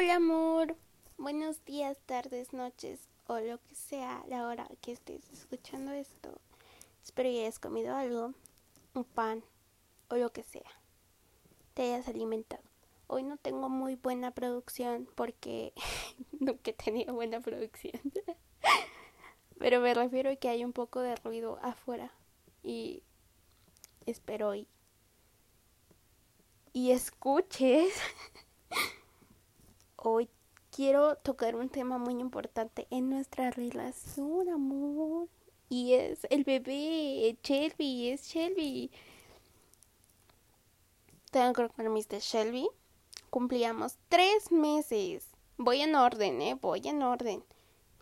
Hola amor, buenos días, tardes, noches o lo que sea la hora que estés escuchando esto. Espero que hayas comido algo, un pan o lo que sea. Te hayas alimentado. Hoy no tengo muy buena producción porque nunca he tenido buena producción. Pero me refiero a que hay un poco de ruido afuera y espero y, y escuches quiero tocar un tema muy importante en nuestra relación, amor. Y es el bebé, Shelby, es Shelby. Tengo que mis de Shelby. Cumplíamos tres meses. Voy en orden, ¿eh? Voy en orden.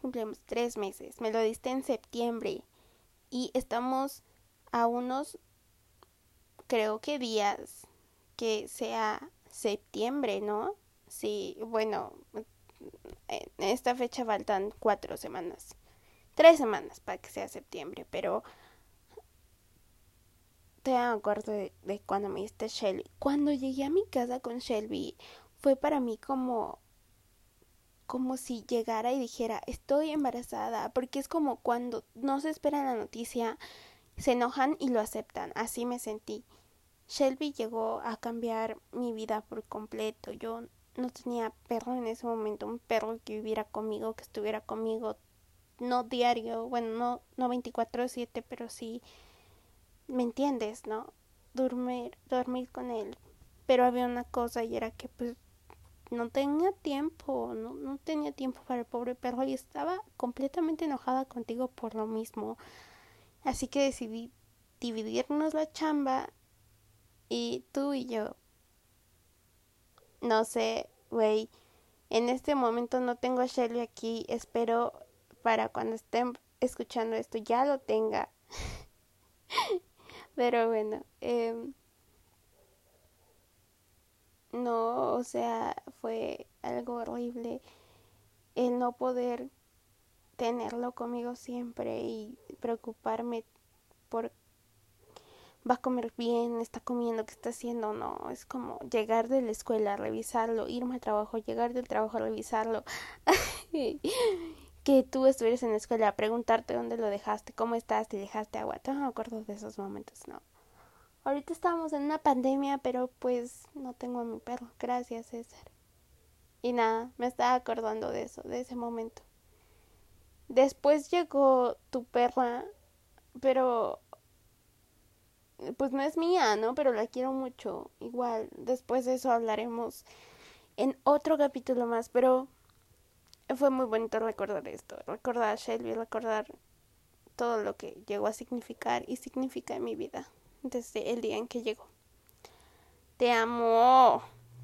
Cumplíamos tres meses. Me lo diste en septiembre. Y estamos a unos, creo que días que sea septiembre, ¿no? Sí, bueno, en esta fecha faltan cuatro semanas. Tres semanas para que sea septiembre, pero te acuerdo de, cuando me diste Shelby. Cuando llegué a mi casa con Shelby, fue para mí como como si llegara y dijera estoy embarazada, porque es como cuando no se espera la noticia, se enojan y lo aceptan, así me sentí. Shelby llegó a cambiar mi vida por completo. Yo no tenía perro en ese momento, un perro que viviera conmigo, que estuviera conmigo, no diario, bueno, no, no 24/7, pero sí, ¿me entiendes, no? Dormir, dormir con él. Pero había una cosa y era que pues no tenía tiempo, no, no tenía tiempo para el pobre perro y estaba completamente enojada contigo por lo mismo. Así que decidí dividirnos la chamba y tú y yo no sé, güey. En este momento no tengo a Shelly aquí. Espero para cuando estén escuchando esto ya lo tenga. Pero bueno, eh, no, o sea, fue algo horrible el no poder tenerlo conmigo siempre y preocuparme por va a comer bien, está comiendo, qué está haciendo, no, es como llegar de la escuela, revisarlo, irme al trabajo, llegar del trabajo, revisarlo, que tú estuvieras en la escuela, preguntarte dónde lo dejaste, cómo estás, te dejaste agua, no me acuerdo de esos momentos, no. Ahorita estamos en una pandemia, pero pues no tengo a mi perro, gracias César. Y nada, me estaba acordando de eso, de ese momento. Después llegó tu perra, pero pues no es mía, ¿no? Pero la quiero mucho. Igual, después de eso hablaremos en otro capítulo más, pero fue muy bonito recordar esto, recordar a Shelby, recordar todo lo que llegó a significar y significa en mi vida desde el día en que llegó. Te amo.